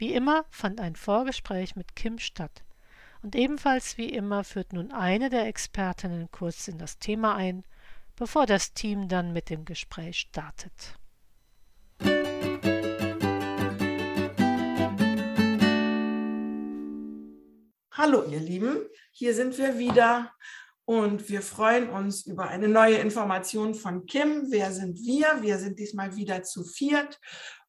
Wie immer fand ein Vorgespräch mit Kim statt. Und ebenfalls wie immer führt nun eine der Expertinnen kurz in das Thema ein, bevor das Team dann mit dem Gespräch startet. Hallo ihr Lieben, hier sind wir wieder und wir freuen uns über eine neue Information von Kim. Wer sind wir? Wir sind diesmal wieder zu viert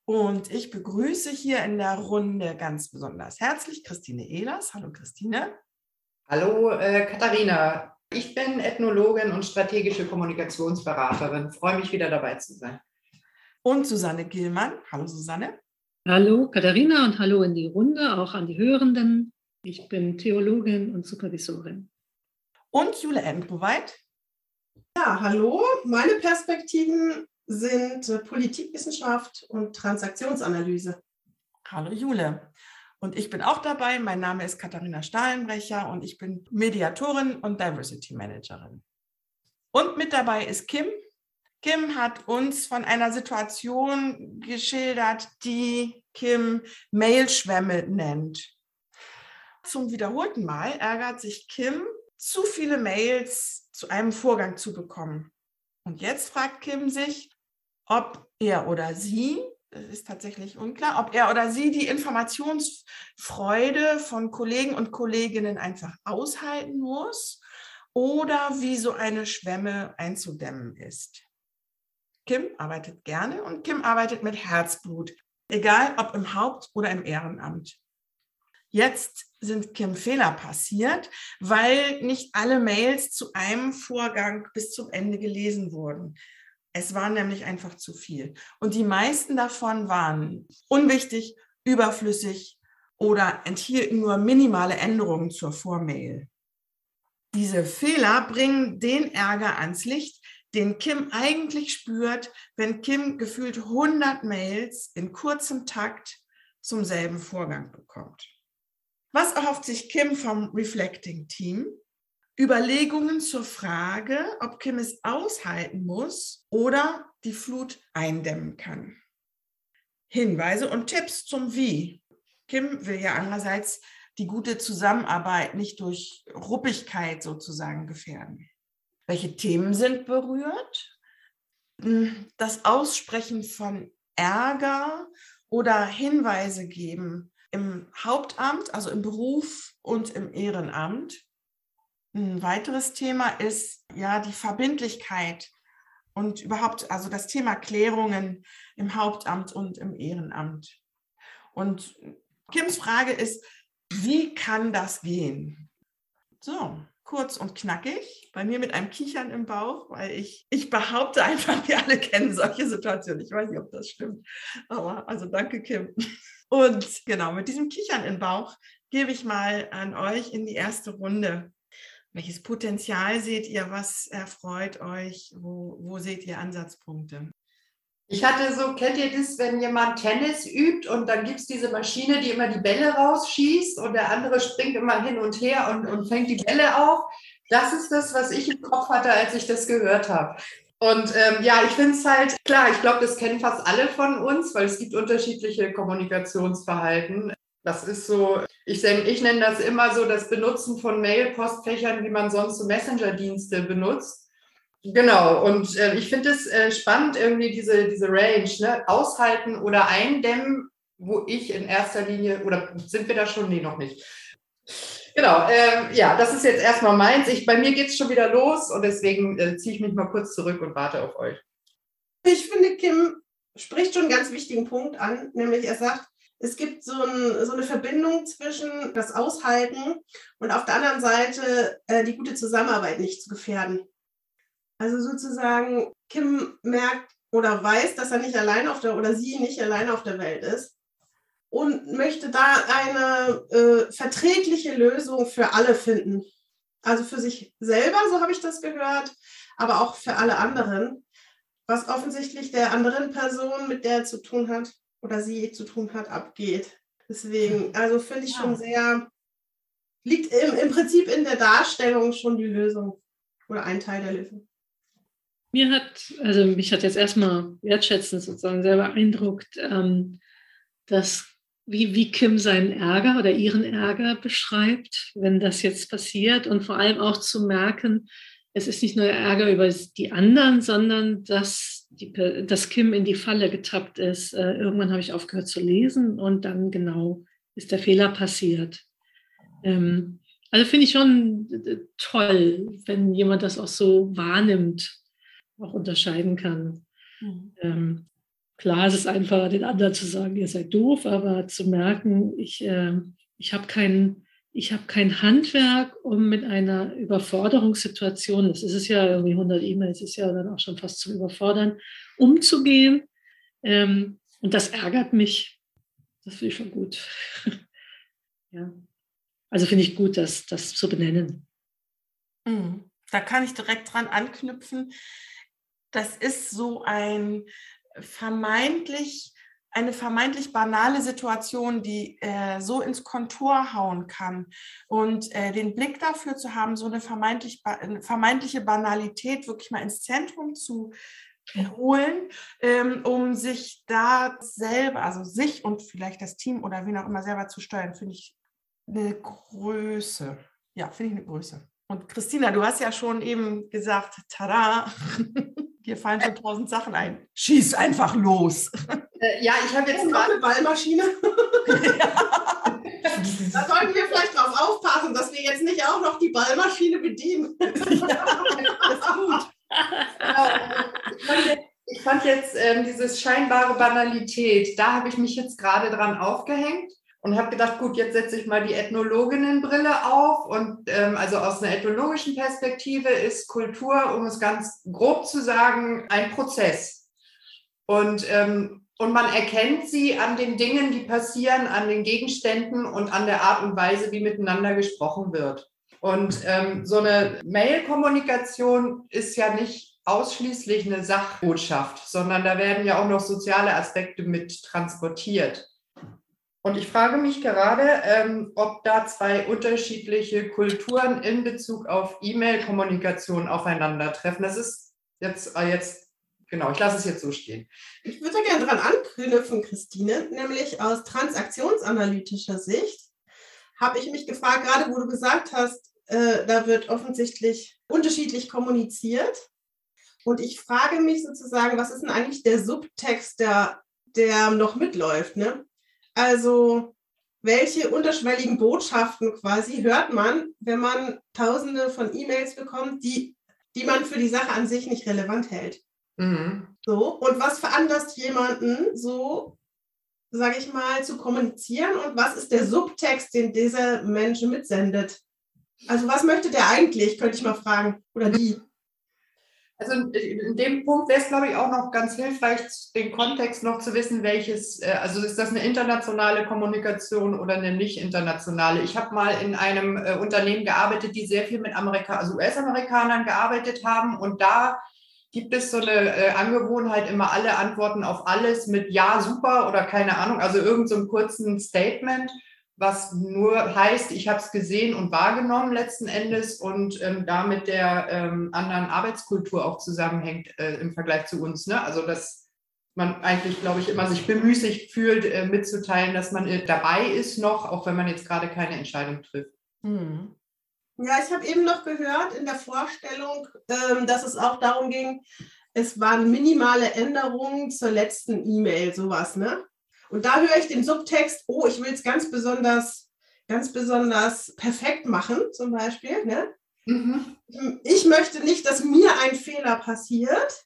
und ich begrüße hier in der Runde ganz besonders herzlich Christine Ehlers. Hallo Christine. Hallo äh, Katharina. Ich bin Ethnologin und strategische Kommunikationsberaterin. Freue mich wieder dabei zu sein. Und Susanne Gillmann. Hallo Susanne. Hallo Katharina und hallo in die Runde, auch an die Hörenden. Ich bin Theologin und Supervisorin. Und Jule Engroweit. Ja, hallo. Meine Perspektiven sind äh, Politikwissenschaft und Transaktionsanalyse. Hallo Jule. Und ich bin auch dabei. Mein Name ist Katharina Stahlenbrecher und ich bin Mediatorin und Diversity Managerin. Und mit dabei ist Kim. Kim hat uns von einer Situation geschildert, die Kim Mailschwämme nennt. Zum wiederholten Mal ärgert sich Kim, zu viele Mails zu einem Vorgang zu bekommen. Und jetzt fragt Kim sich, ob er oder sie, das ist tatsächlich unklar, ob er oder sie die Informationsfreude von Kollegen und Kolleginnen einfach aushalten muss oder wie so eine Schwemme einzudämmen ist. Kim arbeitet gerne und Kim arbeitet mit Herzblut, egal ob im Haupt- oder im Ehrenamt. Jetzt sind Kim Fehler passiert, weil nicht alle Mails zu einem Vorgang bis zum Ende gelesen wurden. Es war nämlich einfach zu viel. Und die meisten davon waren unwichtig, überflüssig oder enthielten nur minimale Änderungen zur Vormail. Diese Fehler bringen den Ärger ans Licht, den Kim eigentlich spürt, wenn Kim gefühlt 100 Mails in kurzem Takt zum selben Vorgang bekommt. Was erhofft sich Kim vom Reflecting Team? Überlegungen zur Frage, ob Kim es aushalten muss oder die Flut eindämmen kann. Hinweise und Tipps zum Wie. Kim will ja andererseits die gute Zusammenarbeit nicht durch Ruppigkeit sozusagen gefährden. Welche Themen sind berührt? Hm, das Aussprechen von Ärger oder Hinweise geben im Hauptamt, also im Beruf und im Ehrenamt. Ein weiteres Thema ist ja die Verbindlichkeit und überhaupt also das Thema Klärungen im Hauptamt und im Ehrenamt. Und Kims Frage ist, wie kann das gehen? So, kurz und knackig, bei mir mit einem Kichern im Bauch, weil ich, ich behaupte einfach, wir alle kennen solche Situationen. Ich weiß nicht, ob das stimmt, aber also danke, Kim. Und genau, mit diesem Kichern im Bauch gebe ich mal an euch in die erste Runde. Welches Potenzial seht ihr? Was erfreut euch? Wo, wo seht ihr Ansatzpunkte? Ich hatte so, kennt ihr das, wenn jemand Tennis übt und dann gibt es diese Maschine, die immer die Bälle rausschießt und der andere springt immer hin und her und, und fängt die Bälle auf? Das ist das, was ich im Kopf hatte, als ich das gehört habe. Und ähm, ja, ich finde es halt klar, ich glaube, das kennen fast alle von uns, weil es gibt unterschiedliche Kommunikationsverhalten. Das ist so, ich, ich nenne das immer so das Benutzen von Mail-Postfächern, wie man sonst so Messenger-Dienste benutzt. Genau, und äh, ich finde es äh, spannend, irgendwie diese, diese Range, ne? aushalten oder eindämmen, wo ich in erster Linie, oder sind wir da schon? Nee, noch nicht. Genau, äh, ja, das ist jetzt erstmal meins. Ich, bei mir geht es schon wieder los und deswegen äh, ziehe ich mich mal kurz zurück und warte auf euch. Ich finde, Kim spricht schon einen ganz wichtigen Punkt an, nämlich er sagt, es gibt so, ein, so, eine Verbindung zwischen das Aushalten und auf der anderen Seite äh, die gute Zusammenarbeit nicht zu gefährden. Also sozusagen, Kim merkt oder weiß, dass er nicht allein auf der oder sie nicht allein auf der Welt ist und möchte da eine äh, verträgliche Lösung für alle finden. Also für sich selber, so habe ich das gehört, aber auch für alle anderen, was offensichtlich der anderen Person, mit der er zu tun hat oder sie zu tun hat, abgeht. Deswegen, also finde ich schon sehr, liegt im, im Prinzip in der Darstellung schon die Lösung oder ein Teil der Lösung. Mir hat, also mich hat jetzt erstmal wertschätzend sozusagen sehr beeindruckt, ähm, dass wie, wie Kim seinen Ärger oder ihren Ärger beschreibt, wenn das jetzt passiert und vor allem auch zu merken, es ist nicht nur Ärger über die anderen, sondern dass, die, dass Kim in die Falle getappt ist. Äh, irgendwann habe ich aufgehört zu lesen und dann genau ist der Fehler passiert. Ähm, also finde ich schon toll, wenn jemand das auch so wahrnimmt, auch unterscheiden kann. Mhm. Ähm, Klar, es ist einfacher, den anderen zu sagen, ihr seid doof, aber zu merken, ich, äh, ich habe kein, hab kein Handwerk, um mit einer Überforderungssituation, das ist es ja irgendwie 100 E-Mails, ist ja dann auch schon fast zum Überfordern, umzugehen. Ähm, und das ärgert mich. Das finde ich schon gut. ja. Also finde ich gut, das, das zu benennen. Mhm. Da kann ich direkt dran anknüpfen. Das ist so ein vermeintlich eine vermeintlich banale Situation, die äh, so ins Kontur hauen kann. Und äh, den Blick dafür zu haben, so eine, vermeintlich, eine vermeintliche Banalität wirklich mal ins Zentrum zu holen, ähm, um sich da selber, also sich und vielleicht das Team oder wen auch immer selber zu steuern, finde ich eine Größe. Ja, finde ich eine Größe. Und Christina, du hast ja schon eben gesagt, tada, Dir fallen schon tausend Sachen ein. Schieß einfach los. Äh, ja, ich habe jetzt oh, gerade eine Ballmaschine. Da sollten wir vielleicht drauf aufpassen, dass wir jetzt nicht auch noch die Ballmaschine bedienen. Ja. Ich fand jetzt, ich fand jetzt ähm, dieses scheinbare Banalität, da habe ich mich jetzt gerade dran aufgehängt und habe gedacht, gut, jetzt setze ich mal die Ethnologinnenbrille auf. Und ähm, also aus einer ethnologischen Perspektive ist Kultur, um es ganz grob zu sagen, ein Prozess. Und, ähm, und man erkennt sie an den Dingen, die passieren, an den Gegenständen und an der Art und Weise, wie miteinander gesprochen wird. Und ähm, so eine Mail-Kommunikation ist ja nicht ausschließlich eine Sachbotschaft, sondern da werden ja auch noch soziale Aspekte mit transportiert. Und ich frage mich gerade, ähm, ob da zwei unterschiedliche Kulturen in Bezug auf E-Mail-Kommunikation aufeinandertreffen. Das ist jetzt, äh, jetzt, genau, ich lasse es jetzt so stehen. Ich würde gerne daran anknüpfen, Christine, nämlich aus transaktionsanalytischer Sicht habe ich mich gefragt, gerade wo du gesagt hast, äh, da wird offensichtlich unterschiedlich kommuniziert. Und ich frage mich sozusagen, was ist denn eigentlich der Subtext, der, der noch mitläuft? Ne? Also welche unterschwelligen Botschaften quasi hört man, wenn man tausende von E-Mails bekommt, die, die man für die Sache an sich nicht relevant hält. Mhm. So, und was veranlasst jemanden so, sage ich mal, zu kommunizieren und was ist der Subtext, den dieser Mensch mitsendet? Also was möchte der eigentlich, könnte ich mal fragen, oder die? Also in dem Punkt wäre es, glaube ich, auch noch ganz hilfreich, den Kontext noch zu wissen, welches, äh, also ist das eine internationale Kommunikation oder eine nicht internationale? Ich habe mal in einem äh, Unternehmen gearbeitet, die sehr viel mit Amerika, also US-Amerikanern gearbeitet haben und da gibt es so eine äh, Angewohnheit, immer alle Antworten auf alles mit Ja, super oder keine Ahnung, also irgendeinem so kurzen Statement was nur heißt, ich habe es gesehen und wahrgenommen letzten Endes und ähm, damit der ähm, anderen Arbeitskultur auch zusammenhängt äh, im Vergleich zu uns. Ne? Also dass man eigentlich, glaube ich, immer sich bemüßigt fühlt, äh, mitzuteilen, dass man äh, dabei ist noch, auch wenn man jetzt gerade keine Entscheidung trifft. Hm. Ja, ich habe eben noch gehört in der Vorstellung, ähm, dass es auch darum ging, es waren minimale Änderungen zur letzten E-Mail, sowas, ne? Und da höre ich den Subtext, oh, ich will es ganz besonders, ganz besonders perfekt machen, zum Beispiel. Ne? Mhm. Ich möchte nicht, dass mir ein Fehler passiert.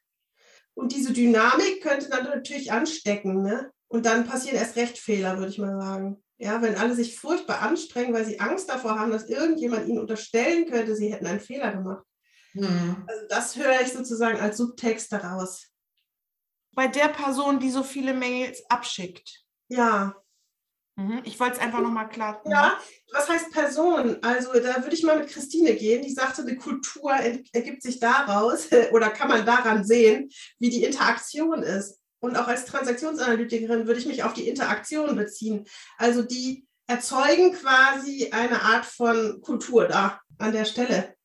Und diese Dynamik könnte dann natürlich anstecken. Ne? Und dann passieren erst recht Fehler, würde ich mal sagen. Ja, wenn alle sich furchtbar anstrengen, weil sie Angst davor haben, dass irgendjemand ihnen unterstellen könnte, sie hätten einen Fehler gemacht. Mhm. Also das höre ich sozusagen als Subtext daraus bei der Person, die so viele Mails abschickt. Ja. Mhm. Ich wollte es einfach nochmal klar. Ja, was heißt Person? Also da würde ich mal mit Christine gehen, die sagte, eine Kultur ergibt sich daraus oder kann man daran sehen, wie die Interaktion ist. Und auch als Transaktionsanalytikerin würde ich mich auf die Interaktion beziehen. Also die erzeugen quasi eine Art von Kultur da an der Stelle.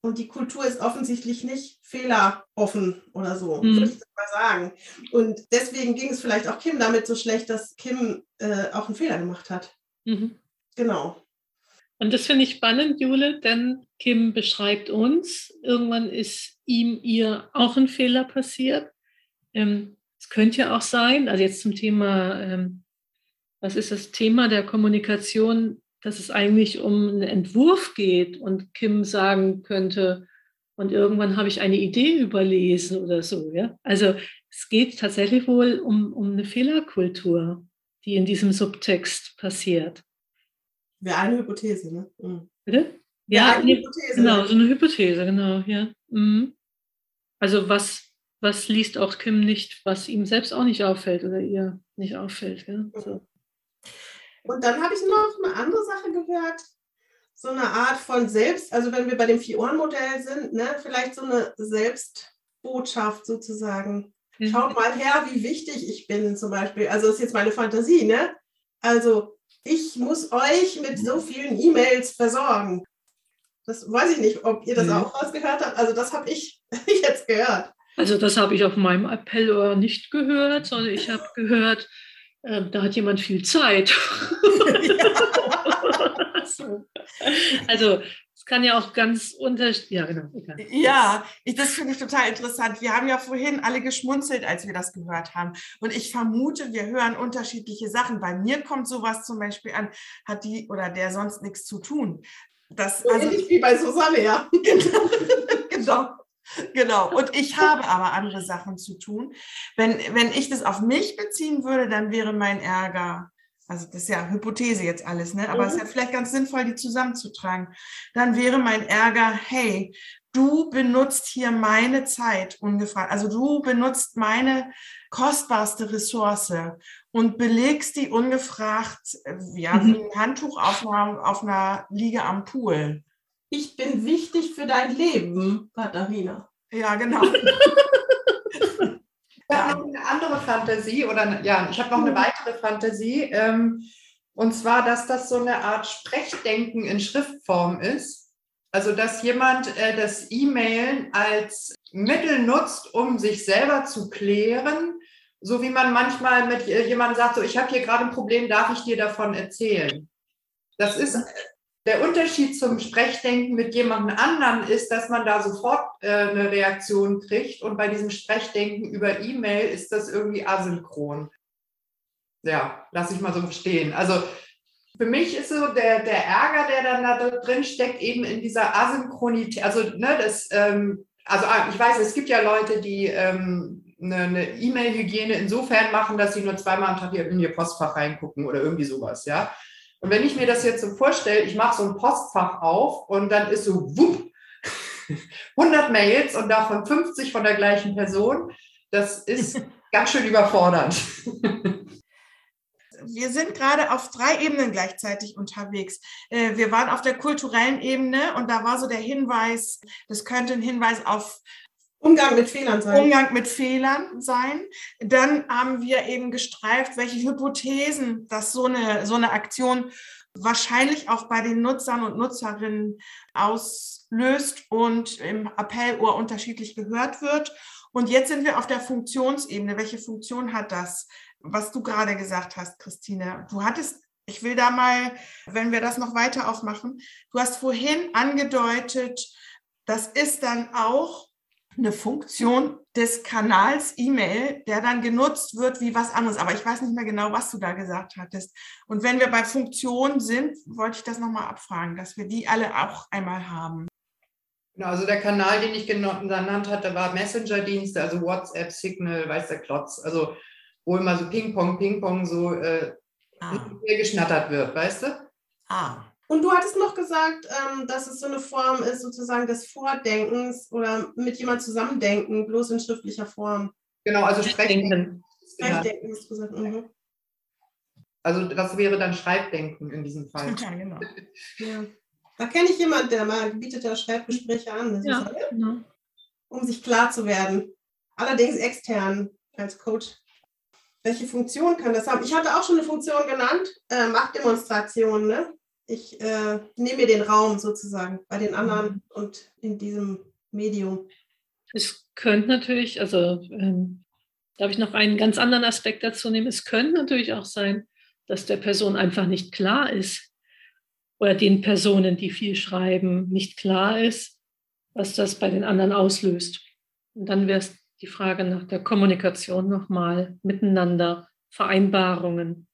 Und die Kultur ist offensichtlich nicht fehleroffen oder so, mhm. würde ich mal sagen. Und deswegen ging es vielleicht auch Kim damit so schlecht, dass Kim äh, auch einen Fehler gemacht hat. Mhm. Genau. Und das finde ich spannend, Jule, denn Kim beschreibt uns, irgendwann ist ihm, ihr auch ein Fehler passiert. Ähm, es könnte ja auch sein, also jetzt zum Thema, ähm, was ist das Thema der Kommunikation dass es eigentlich um einen Entwurf geht und Kim sagen könnte, und irgendwann habe ich eine Idee überlesen oder so. Ja? Also es geht tatsächlich wohl um, um eine Fehlerkultur, die in diesem Subtext passiert. Wäre eine Hypothese, ne? Mhm. Bitte? Ja, eine Hypothese. genau, so eine Hypothese, genau, ja. Mhm. Also was, was liest auch Kim nicht, was ihm selbst auch nicht auffällt oder ihr nicht auffällt. Ja? So. Und dann habe ich noch eine andere Sache gehört, so eine Art von Selbst, also wenn wir bei dem Vier-Ohren-Modell sind, ne, vielleicht so eine Selbstbotschaft sozusagen. Mhm. Schaut mal her, wie wichtig ich bin zum Beispiel. Also das ist jetzt meine Fantasie, ne? Also ich muss euch mit so vielen E-Mails versorgen. Das weiß ich nicht, ob ihr das mhm. auch rausgehört habt. Also das habe ich jetzt gehört. Also das habe ich auf meinem Appell nicht gehört, sondern ich habe gehört, äh, da hat jemand viel Zeit. also es kann ja auch ganz unterschiedlich. Ja, genau. Ja, ich, das finde ich total interessant. Wir haben ja vorhin alle geschmunzelt, als wir das gehört haben. Und ich vermute, wir hören unterschiedliche Sachen. Bei mir kommt sowas zum Beispiel an, hat die oder der sonst nichts zu tun. Das, also, Ähnlich wie bei Susanne, ja. genau. genau. Genau. Und ich habe aber andere Sachen zu tun. Wenn, wenn ich das auf mich beziehen würde, dann wäre mein Ärger, also das ist ja Hypothese jetzt alles, ne? aber es ist ja mhm. vielleicht ganz sinnvoll, die zusammenzutragen. Dann wäre mein Ärger, hey, du benutzt hier meine Zeit ungefragt. Also du benutzt meine kostbarste Ressource und belegst die ungefragt, ja, wie mhm. ein Handtuch auf einer, auf einer Liege am Pool ich bin wichtig für dein Leben, Katharina. Ja, genau. Ich habe noch eine andere Fantasie oder ja, ich habe noch eine weitere Fantasie. Ähm, und zwar, dass das so eine Art Sprechdenken in Schriftform ist. Also, dass jemand äh, das E-Mailen als Mittel nutzt, um sich selber zu klären, so wie man manchmal mit äh, jemandem sagt, so, ich habe hier gerade ein Problem, darf ich dir davon erzählen? Das ist der Unterschied zum Sprechdenken mit jemandem anderen ist, dass man da sofort äh, eine Reaktion kriegt und bei diesem Sprechdenken über E-Mail ist das irgendwie asynchron. Ja, lass ich mal so stehen. Also für mich ist so der, der Ärger, der dann da drin steckt, eben in dieser Asynchronität. Also, ne, das, ähm, also ah, ich weiß, es gibt ja Leute, die ähm, eine E-Mail-Hygiene insofern machen, dass sie nur zweimal am Tag in ihr Postfach reingucken oder irgendwie sowas, ja. Und wenn ich mir das jetzt so vorstelle, ich mache so ein Postfach auf und dann ist so wupp, 100 Mails und davon 50 von der gleichen Person, das ist ganz schön überfordernd. wir sind gerade auf drei Ebenen gleichzeitig unterwegs. Äh, wir waren auf der kulturellen Ebene und da war so der Hinweis, das könnte ein Hinweis auf Umgang mit Fehlern sein. Umgang mit Fehlern sein. Dann haben wir eben gestreift, welche Hypothesen dass so eine, so eine Aktion wahrscheinlich auch bei den Nutzern und Nutzerinnen auslöst und im Appellohr unterschiedlich gehört wird. Und jetzt sind wir auf der Funktionsebene. Welche Funktion hat das, was du gerade gesagt hast, Christine? Du hattest, ich will da mal, wenn wir das noch weiter aufmachen, du hast vorhin angedeutet, das ist dann auch eine Funktion des Kanals E-Mail, der dann genutzt wird wie was anderes. Aber ich weiß nicht mehr genau, was du da gesagt hattest. Und wenn wir bei Funktionen sind, wollte ich das nochmal abfragen, dass wir die alle auch einmal haben. Genau, also der Kanal, den ich genannt hatte, war Messenger-Dienste, also WhatsApp, Signal, weiß der Klotz. Also wo immer so Ping-Pong, Ping-Pong so äh, ah. geschnattert wird, weißt du? Ah. Und du hattest noch gesagt, ähm, dass es so eine Form ist, sozusagen des Vordenkens oder mit jemand zusammendenken, bloß in schriftlicher Form. Genau, also Sprechdenken. Sprechdenken hast du gesagt. Mhm. Also das wäre dann Schreibdenken in diesem Fall. Ja, genau. Ja. Da kenne ich jemanden, der mal bietet ja Schreibgespräche an, das Ja, ist, genau. um sich klar zu werden. Allerdings extern als Coach. Welche Funktion kann das haben? Ich hatte auch schon eine Funktion genannt, äh, Machtdemonstration. Ne? Ich äh, nehme mir den Raum sozusagen bei den anderen und in diesem Medium. Es könnte natürlich, also ähm, darf ich noch einen ganz anderen Aspekt dazu nehmen? Es könnte natürlich auch sein, dass der Person einfach nicht klar ist oder den Personen, die viel schreiben, nicht klar ist, was das bei den anderen auslöst. Und dann wäre es die Frage nach der Kommunikation nochmal miteinander, Vereinbarungen.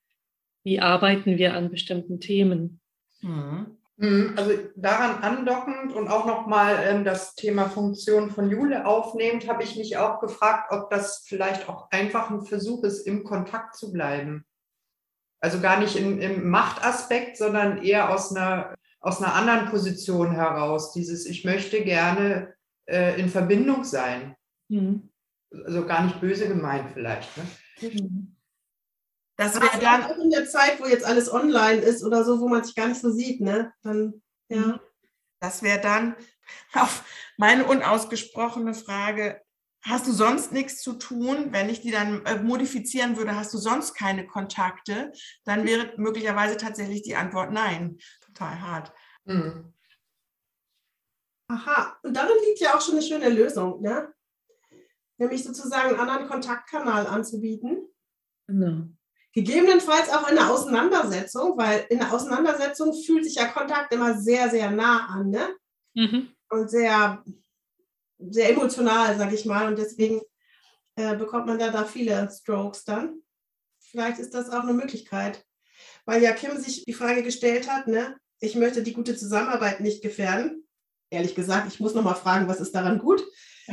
Wie arbeiten wir an bestimmten Themen? Mhm. Mhm, Also daran andockend und auch nochmal ähm, das Thema Funktion von Jule aufnehmend, habe ich mich auch gefragt, ob das vielleicht auch einfach ein Versuch ist, im Kontakt zu bleiben. Also gar nicht im, im Machtaspekt, sondern eher aus einer, aus einer anderen Position heraus. Dieses, ich möchte gerne äh, in Verbindung sein. Mhm. Also gar nicht böse gemeint vielleicht. Ne? Mhm. Das wäre dann, auch in der Zeit, wo jetzt alles online ist oder so, wo man sich gar nicht so sieht, ne? Dann, ja. das wäre dann auf meine unausgesprochene Frage, hast du sonst nichts zu tun? Wenn ich die dann äh, modifizieren würde, hast du sonst keine Kontakte? Dann wäre möglicherweise tatsächlich die Antwort nein. Total hart. Mhm. Aha, und darin liegt ja auch schon eine schöne Lösung, ne? Nämlich sozusagen einen anderen Kontaktkanal anzubieten. Genau. Gegebenenfalls auch in der Auseinandersetzung, weil in der Auseinandersetzung fühlt sich ja Kontakt immer sehr, sehr nah an, ne? Mhm. Und sehr, sehr emotional, sag ich mal. Und deswegen äh, bekommt man da, da viele Strokes dann. Vielleicht ist das auch eine Möglichkeit. Weil ja Kim sich die Frage gestellt hat, ne? Ich möchte die gute Zusammenarbeit nicht gefährden. Ehrlich gesagt, ich muss noch mal fragen, was ist daran gut?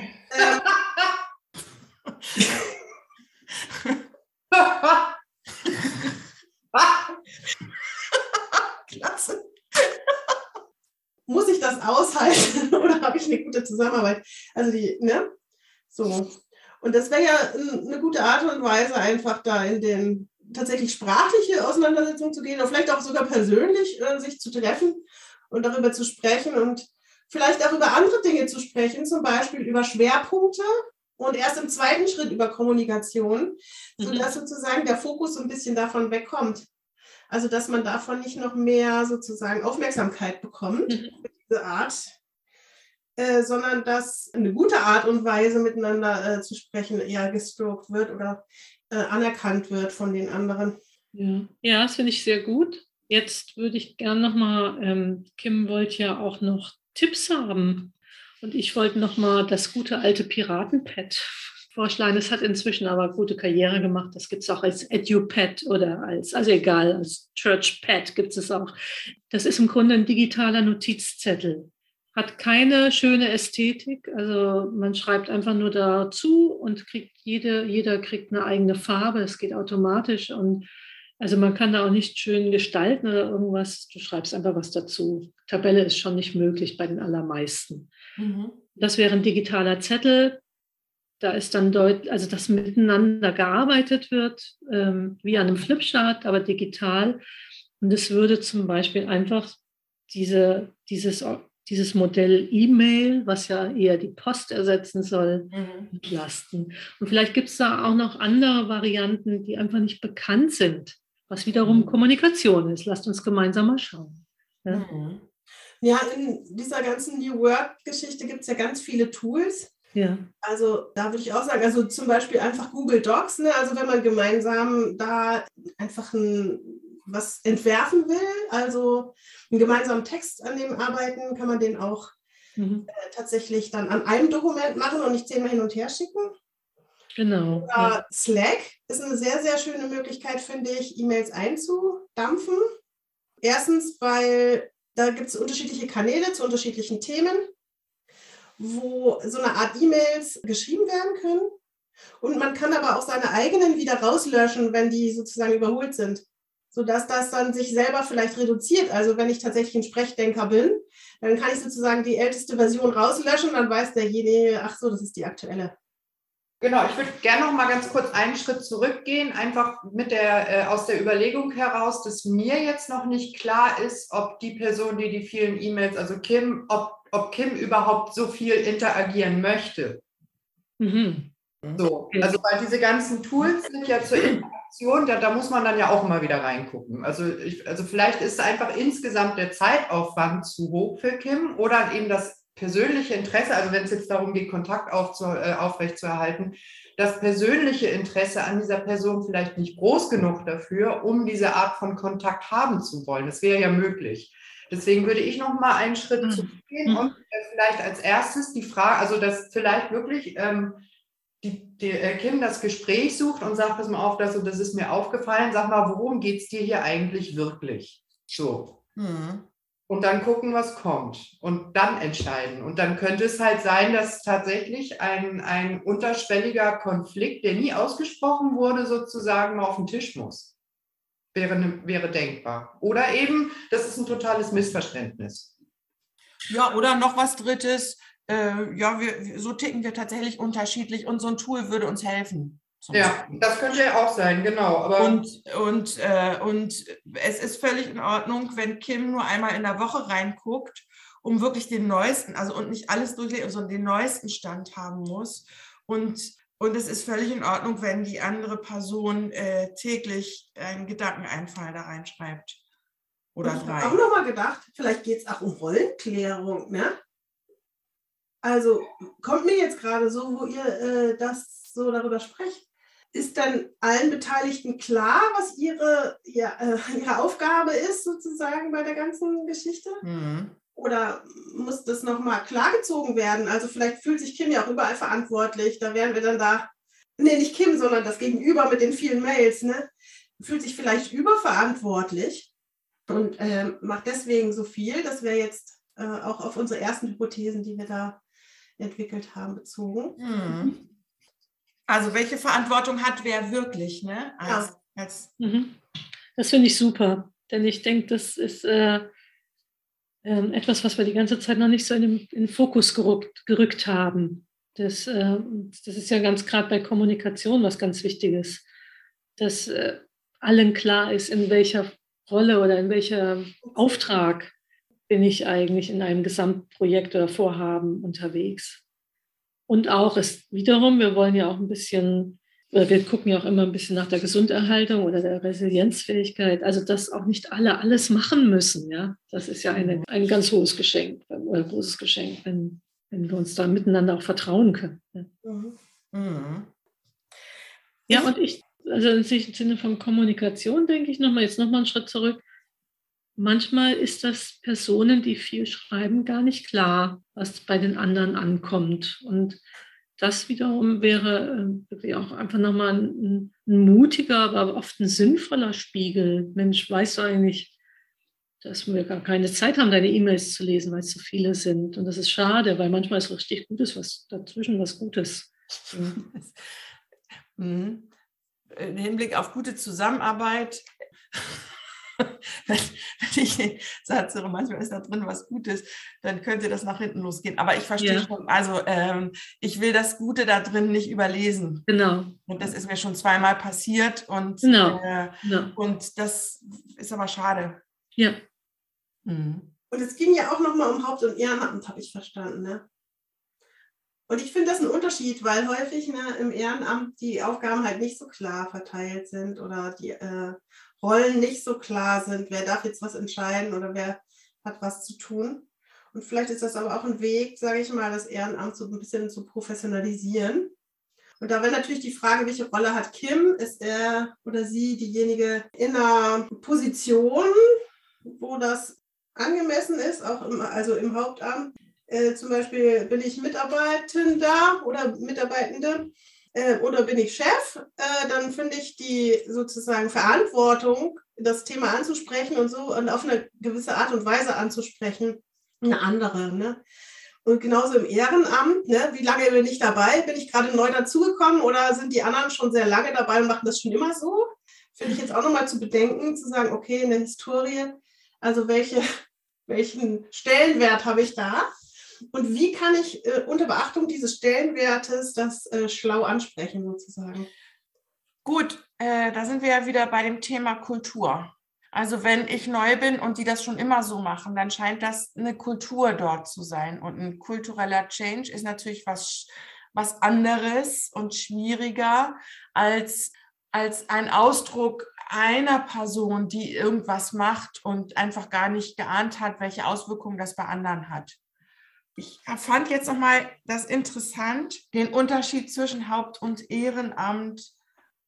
Klasse. Muss ich das aushalten oder habe ich eine gute Zusammenarbeit? Also die, ne? So. Und das wäre ja eine gute Art und Weise, einfach da in den tatsächlich sprachliche Auseinandersetzung zu gehen oder vielleicht auch sogar persönlich äh, sich zu treffen und darüber zu sprechen und vielleicht auch über andere Dinge zu sprechen, zum Beispiel über Schwerpunkte und erst im zweiten Schritt über Kommunikation, Mhm. sodass sozusagen der Fokus so ein bisschen davon wegkommt. Also dass man davon nicht noch mehr sozusagen Aufmerksamkeit bekommt, Mhm. diese Art, äh, sondern dass eine gute Art und Weise miteinander äh, zu sprechen eher gestroked wird oder äh, anerkannt wird von den anderen. Ja, ja das finde ich sehr gut. Jetzt würde ich gern nochmal, ähm, Kim wollte ja auch noch Tipps haben. Und ich wollte nochmal das gute alte Piratenpad vorschlagen. Es hat inzwischen aber gute Karriere gemacht. Das gibt es auch als EduPad oder als, also egal, als ChurchPad gibt es auch. Das ist im Grunde ein digitaler Notizzettel. Hat keine schöne Ästhetik. Also man schreibt einfach nur dazu und kriegt jede, jeder kriegt eine eigene Farbe. Es geht automatisch und also man kann da auch nicht schön gestalten oder irgendwas. Du schreibst einfach was dazu. Tabelle ist schon nicht möglich bei den allermeisten. Das wäre ein digitaler Zettel. Da ist dann deutlich, also dass miteinander gearbeitet wird, ähm, wie an einem Flipchart, aber digital. Und es würde zum Beispiel einfach diese, dieses, dieses Modell E-Mail, was ja eher die Post ersetzen soll, entlasten. Und vielleicht gibt es da auch noch andere Varianten, die einfach nicht bekannt sind, was wiederum Mhm. Kommunikation ist. Lasst uns gemeinsam mal schauen. Ja. Mhm. Ja, in dieser ganzen New Work-Geschichte gibt es ja ganz viele Tools. Ja. Also da würde ich auch sagen, also zum Beispiel einfach Google Docs, ne? also wenn man gemeinsam da einfach ein, was entwerfen will, also einen gemeinsamen Text an dem arbeiten, kann man den auch Mhm. äh, tatsächlich dann an einem Dokument machen und nicht zehnmal hin und her schicken. Genau. Ja. Oder Slack ist eine sehr, sehr schöne Möglichkeit, finde ich, E-Mails einzudampfen. Erstens, weil da gibt es unterschiedliche Kanäle zu unterschiedlichen Themen, wo so eine Art E-Mails geschrieben werden können. Und man kann aber auch seine eigenen wieder rauslöschen, wenn die sozusagen überholt sind, sodass das dann sich selber vielleicht reduziert. Also wenn ich tatsächlich ein Sprechdenker bin, dann kann ich sozusagen die älteste Version rauslöschen, dann weiß derjenige, ach so, das ist die aktuelle. Genau, ich würde gerne noch mal ganz kurz einen Schritt zurückgehen, einfach mit der, äh, aus der Überlegung heraus, dass mir jetzt noch nicht klar ist, ob die Person, die die vielen E-Mails, also Kim, ob, ob Kim überhaupt so viel interagieren möchte. Mhm. So, also weil diese ganzen Tools sind ja zur Interaktion, da, da muss man dann ja auch mal wieder reingucken. Also, ich, also vielleicht ist einfach insgesamt der Zeitaufwand zu hoch für Kim oder eben das persönliche Interesse, also wenn es jetzt darum geht, Kontakt aufzu, äh, aufrechtzuerhalten, das persönliche Interesse an dieser Person vielleicht nicht groß genug dafür, um diese Art von Kontakt haben zu wollen. Das wäre ja möglich. Deswegen würde ich noch mal einen Schritt mhm. zurückgehen mhm. und äh, vielleicht als erstes die Frage, also dass vielleicht wirklich ähm, die, die äh, Kim das Gespräch sucht und sagt, pass mal auf, das und das ist mir aufgefallen. Sag mal, worum geht es dir hier eigentlich wirklich? So. Mhm und dann gucken, was kommt und dann entscheiden. Und dann könnte es halt sein, dass tatsächlich ein, ein unterschwelliger Konflikt, der nie ausgesprochen wurde, sozusagen auf den Tisch muss. Wäre, ne, wäre denkbar. Oder eben, das ist ein totales Missverständnis. Ja, oder noch was Drittes. Äh, ja, wir, so ticken wir tatsächlich unterschiedlich und so ein Tool würde uns helfen. Ja, das könnte ja auch sein, genau. Aber und, und, äh, und es ist völlig in Ordnung, wenn Kim nur einmal in der Woche reinguckt, um wirklich den neuesten, also und nicht alles durchlesen, sondern den neuesten Stand haben muss. Und, und es ist völlig in Ordnung, wenn die andere Person äh, täglich einen Gedankeneinfall da reinschreibt. Oder ich habe auch nochmal gedacht, vielleicht geht es auch um Rollenklärung, ne? Also kommt mir jetzt gerade so, wo ihr äh, das so darüber sprecht ist dann allen Beteiligten klar, was ihre, ja, äh, ihre Aufgabe ist, sozusagen bei der ganzen Geschichte? Mhm. Oder muss das nochmal klargezogen werden? Also vielleicht fühlt sich Kim ja auch überall verantwortlich. Da wären wir dann da, nee, nicht Kim, sondern das Gegenüber mit den vielen Mails, ne? Fühlt sich vielleicht überverantwortlich und äh, macht deswegen so viel. Das wäre jetzt äh, auch auf unsere ersten Hypothesen, die wir da entwickelt haben, bezogen. Mhm. Also welche Verantwortung hat wer wirklich? Ne? Als, ja. als mhm. Das finde ich super, denn ich denke, das ist äh, äh, etwas, was wir die ganze Zeit noch nicht so in den, in den Fokus gerückt, gerückt haben. Das, äh, das ist ja ganz gerade bei Kommunikation was ganz Wichtiges, dass äh, allen klar ist, in welcher Rolle oder in welcher Auftrag bin ich eigentlich in einem Gesamtprojekt oder Vorhaben unterwegs. Und auch ist wiederum, wir wollen ja auch ein bisschen, wir gucken ja auch immer ein bisschen nach der Gesunderhaltung oder der Resilienzfähigkeit. Also, dass auch nicht alle alles machen müssen. Ja, das ist ja eine, ein ganz hohes Geschenk oder ein großes Geschenk, wenn, wenn wir uns da miteinander auch vertrauen können. Ja, mhm. Mhm. ja und ich, also im Sinne von Kommunikation denke ich nochmal, jetzt nochmal einen Schritt zurück manchmal ist das Personen, die viel schreiben, gar nicht klar, was bei den anderen ankommt. Und das wiederum wäre äh, auch einfach nochmal ein, ein mutiger, aber oft ein sinnvoller Spiegel. Mensch, weißt du eigentlich, dass wir gar keine Zeit haben, deine E-Mails zu lesen, weil es so viele sind. Und das ist schade, weil manchmal ist richtig Gutes, was dazwischen was Gutes. Mhm. Im Hinblick auf gute Zusammenarbeit wenn, ich den Satz höre, manchmal ist da drin was Gutes, dann könnte das nach hinten losgehen. Aber ich verstehe ja. schon, also ähm, ich will das Gute da drin nicht überlesen. Genau. Und das ist mir schon zweimal passiert und, genau. Äh, genau. und das ist aber schade. Ja. Mhm. Und es ging ja auch nochmal um Haupt- und Ehrenamt, habe ich verstanden. Ne? Und ich finde das ein Unterschied, weil häufig ne, im Ehrenamt die Aufgaben halt nicht so klar verteilt sind oder die äh, Rollen nicht so klar sind, wer darf jetzt was entscheiden oder wer hat was zu tun. Und vielleicht ist das aber auch ein Weg, sage ich mal, das Ehrenamt so ein bisschen zu professionalisieren. Und da wäre natürlich die Frage, welche Rolle hat Kim? Ist er oder sie diejenige in einer Position, wo das angemessen ist, auch im, also im Hauptamt? Äh, zum Beispiel bin ich Mitarbeitender oder Mitarbeitende äh, oder bin ich Chef, äh, dann finde ich die sozusagen Verantwortung, das Thema anzusprechen und so und auf eine gewisse Art und Weise anzusprechen, eine andere. Ne? Und genauso im Ehrenamt, ne? wie lange bin ich dabei? Bin ich gerade neu dazugekommen oder sind die anderen schon sehr lange dabei und machen das schon immer so? Finde ich jetzt auch nochmal zu bedenken, zu sagen, okay, in der Historie, also welche, welchen Stellenwert habe ich da? Und wie kann ich äh, unter Beachtung dieses Stellenwertes das äh, schlau ansprechen sozusagen? Gut, äh, da sind wir ja wieder bei dem Thema Kultur. Also wenn ich neu bin und die das schon immer so machen, dann scheint das eine Kultur dort zu sein. Und ein kultureller Change ist natürlich was, was anderes und schwieriger als, als ein Ausdruck einer Person, die irgendwas macht und einfach gar nicht geahnt hat, welche Auswirkungen das bei anderen hat. Ich fand jetzt nochmal das interessant, den Unterschied zwischen Haupt- und Ehrenamt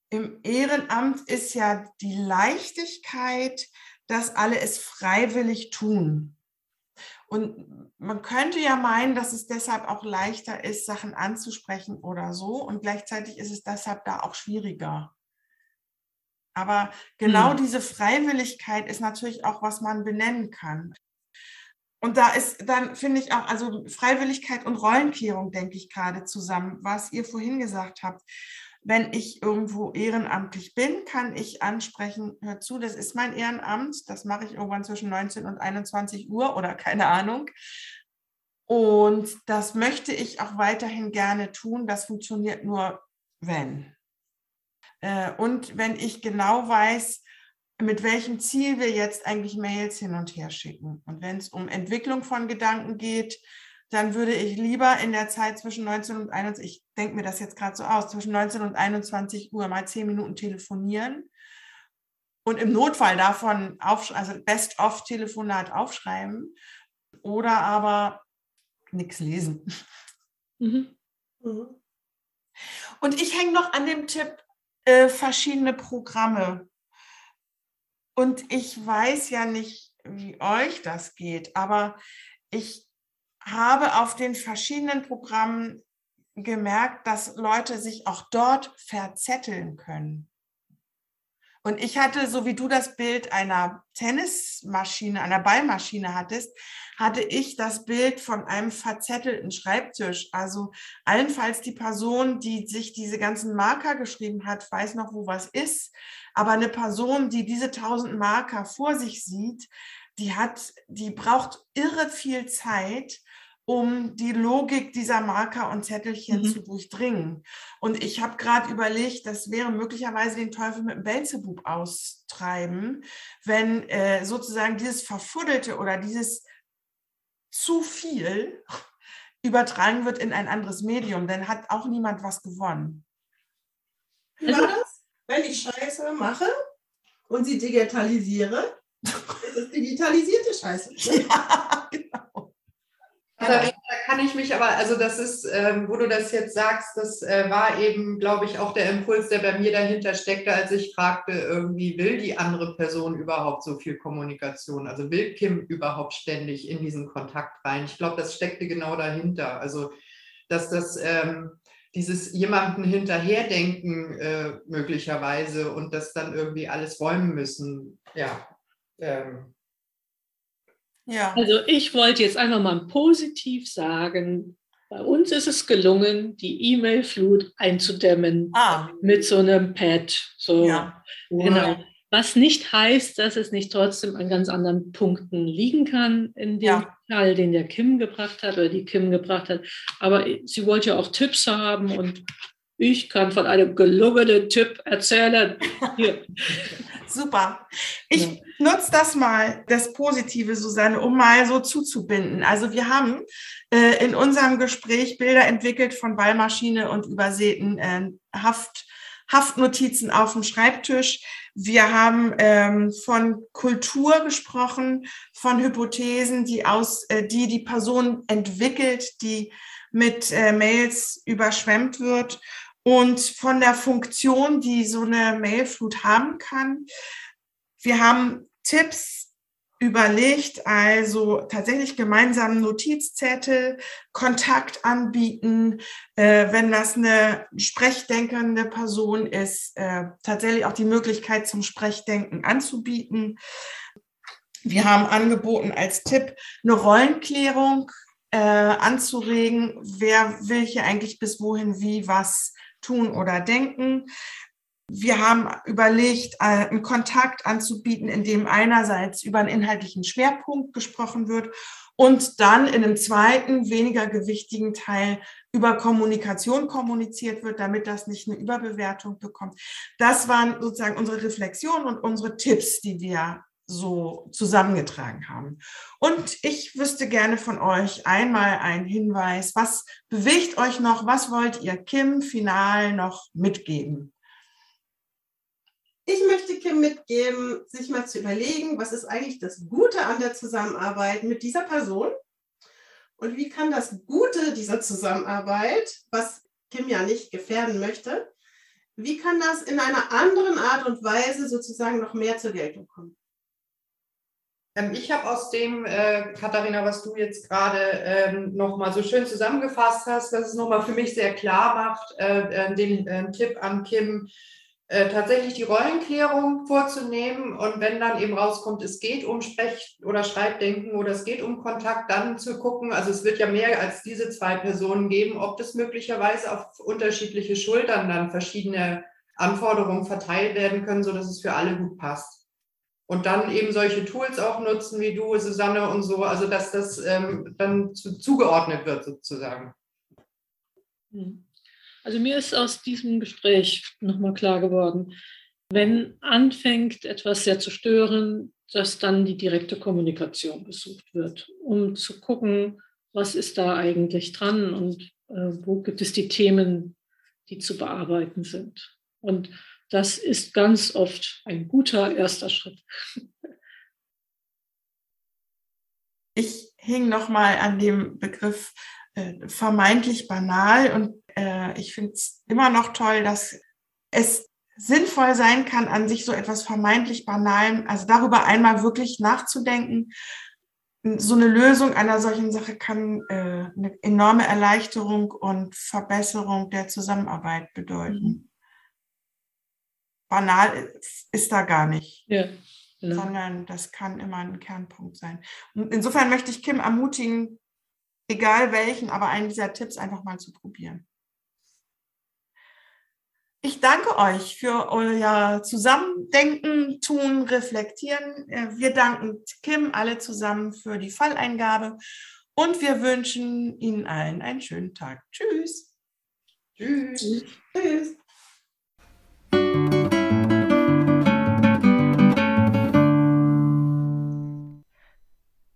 im Ehrenamt ist ja die Leichtigkeit, dass alle es freiwillig tun. Und man könnte ja meinen, dass es deshalb auch leichter ist, Sachen anzusprechen oder so. Und gleichzeitig ist es deshalb da auch schwieriger. Aber genau hm. diese Freiwilligkeit ist natürlich auch, was man benennen kann. Und da ist dann, finde ich auch, also Freiwilligkeit und Rollenklärung, denke ich gerade zusammen, was ihr vorhin gesagt habt wenn ich irgendwo ehrenamtlich bin, kann ich ansprechen, hör zu, das ist mein Ehrenamt, das mache ich irgendwann zwischen 19 und 21 Uhr oder keine Ahnung. Und das möchte ich auch weiterhin gerne tun. Das funktioniert nur, wenn. Äh, und wenn ich genau weiß, mit welchem Ziel wir jetzt eigentlich Mails hin und her schicken. Und wenn es um Entwicklung von Gedanken geht, dann würde ich lieber in der Zeit zwischen 19 und 21, ich denke mir das jetzt gerade so aus, zwischen 19 und 21 Uhr mal 10 Minuten telefonieren und im Notfall davon, auf, also Best-of-Telefonat aufschreiben oder aber nichts lesen. Mhm. Mhm. Und ich hänge noch an dem Tipp äh, verschiedene Programme. Und ich weiß ja nicht, wie euch das geht, aber ich habe auf den verschiedenen Programmen gemerkt, dass Leute sich auch dort verzetteln können. Und ich hatte, so wie du das Bild einer Tennismaschine, einer Ballmaschine hattest, hatte ich das Bild von einem verzettelten Schreibtisch. Also allenfalls die Person, die sich diese ganzen Marker geschrieben hat, weiß noch, wo was ist. Aber eine Person, die diese tausend Marker vor sich sieht, die hat, die braucht irre viel Zeit, um die Logik dieser Marker und Zettelchen mhm. zu durchdringen. Und ich habe gerade überlegt, das wäre möglicherweise den Teufel mit dem Belzebub austreiben, wenn äh, sozusagen dieses Verfuddelte oder dieses zu viel übertragen wird in ein anderes Medium, dann hat auch niemand was gewonnen. Wie war das? Wenn ich Scheiße mache und sie digitalisiere, ist es digitalisierte Scheiße. Ne? Ja. Katharina, da kann ich mich aber, also das ist, ähm, wo du das jetzt sagst, das äh, war eben, glaube ich, auch der Impuls, der bei mir dahinter steckte, als ich fragte, irgendwie will die andere Person überhaupt so viel Kommunikation? Also will Kim überhaupt ständig in diesen Kontakt rein? Ich glaube, das steckte genau dahinter. Also, dass das ähm, dieses jemanden hinterherdenken äh, möglicherweise und das dann irgendwie alles räumen müssen, ja. Ähm, ja. Also ich wollte jetzt einfach mal positiv sagen, bei uns ist es gelungen, die E-Mail-Flut einzudämmen ah. mit so einem Pad. So, ja. genau. Was nicht heißt, dass es nicht trotzdem an ganz anderen Punkten liegen kann in dem ja. Fall, den der Kim gebracht hat oder die Kim gebracht hat. Aber sie wollte ja auch Tipps haben und ich kann von einem gelungenen Tipp erzählen. Super. Ich nutze das mal, das Positive, Susanne, um mal so zuzubinden. Also wir haben äh, in unserem Gespräch Bilder entwickelt von Ballmaschine und übersäten äh, Haft, Haftnotizen auf dem Schreibtisch. Wir haben ähm, von Kultur gesprochen, von Hypothesen, die aus, äh, die die Person entwickelt, die mit äh, Mails überschwemmt wird und von der Funktion, die so eine Mailflut haben kann. Wir haben Tipps überlegt, also tatsächlich gemeinsam Notizzettel, Kontakt anbieten, äh, wenn das eine sprechdenkende Person ist, äh, tatsächlich auch die Möglichkeit zum Sprechdenken anzubieten. Wir haben angeboten als Tipp eine Rollenklärung äh, anzuregen. Wer will hier eigentlich bis wohin, wie, was tun oder denken. Wir haben überlegt, äh, einen Kontakt anzubieten, in dem einerseits über einen inhaltlichen Schwerpunkt gesprochen wird und dann in einem zweiten, weniger gewichtigen Teil über Kommunikation kommuniziert wird, damit das nicht eine Überbewertung bekommt. Das waren sozusagen unsere Reflexionen und unsere Tipps, die wir so zusammengetragen haben. Und ich wüsste gerne von euch einmal einen Hinweis. Was bewegt euch noch? Was wollt ihr Kim final noch mitgeben? Ich möchte Kim mitgeben, sich mal zu überlegen, was ist eigentlich das Gute an der Zusammenarbeit mit dieser Person und wie kann das Gute dieser Zusammenarbeit, was Kim ja nicht gefährden möchte, wie kann das in einer anderen Art und Weise sozusagen noch mehr zur Geltung kommen? Ähm, ich habe aus dem, äh, Katharina, was du jetzt gerade ähm, nochmal so schön zusammengefasst hast, dass es nochmal für mich sehr klar macht, äh, äh den äh, Tipp an Kim, äh, tatsächlich die Rollenklärung vorzunehmen und wenn dann eben rauskommt, es geht um Sprech- oder Schreibdenken oder es geht um Kontakt, dann zu gucken, also es wird ja mehr als diese zwei Personen geben, ob das möglicherweise auf unterschiedliche Schultern dann verschiedene Anforderungen verteilt werden können, sodass es für alle gut passt. Und dann eben solche Tools auch nutzen wie du, Susanne und so, also dass das ähm, dann zu, zugeordnet wird sozusagen. Hm. Also mir ist aus diesem Gespräch nochmal klar geworden, wenn anfängt, etwas sehr zu stören, dass dann die direkte Kommunikation gesucht wird, um zu gucken, was ist da eigentlich dran und äh, wo gibt es die Themen, die zu bearbeiten sind. Und das ist ganz oft ein guter erster Schritt. Ich hing nochmal an dem Begriff äh, vermeintlich banal und äh, ich finde es immer noch toll, dass es sinnvoll sein kann, an sich so etwas vermeintlich Banalem, also darüber einmal wirklich nachzudenken. So eine Lösung einer solchen Sache kann äh, eine enorme Erleichterung und Verbesserung der Zusammenarbeit bedeuten. Banal ist da gar nicht. Ja, genau. Sondern das kann immer ein Kernpunkt sein. Und insofern möchte ich Kim ermutigen, egal welchen, aber einen dieser Tipps einfach mal zu probieren. Ich danke euch für euer Zusammendenken, Tun, Reflektieren. Äh, wir danken Kim alle zusammen für die Falleingabe und wir wünschen Ihnen allen einen schönen Tag. Tschüss. Tschüss. Tschüss.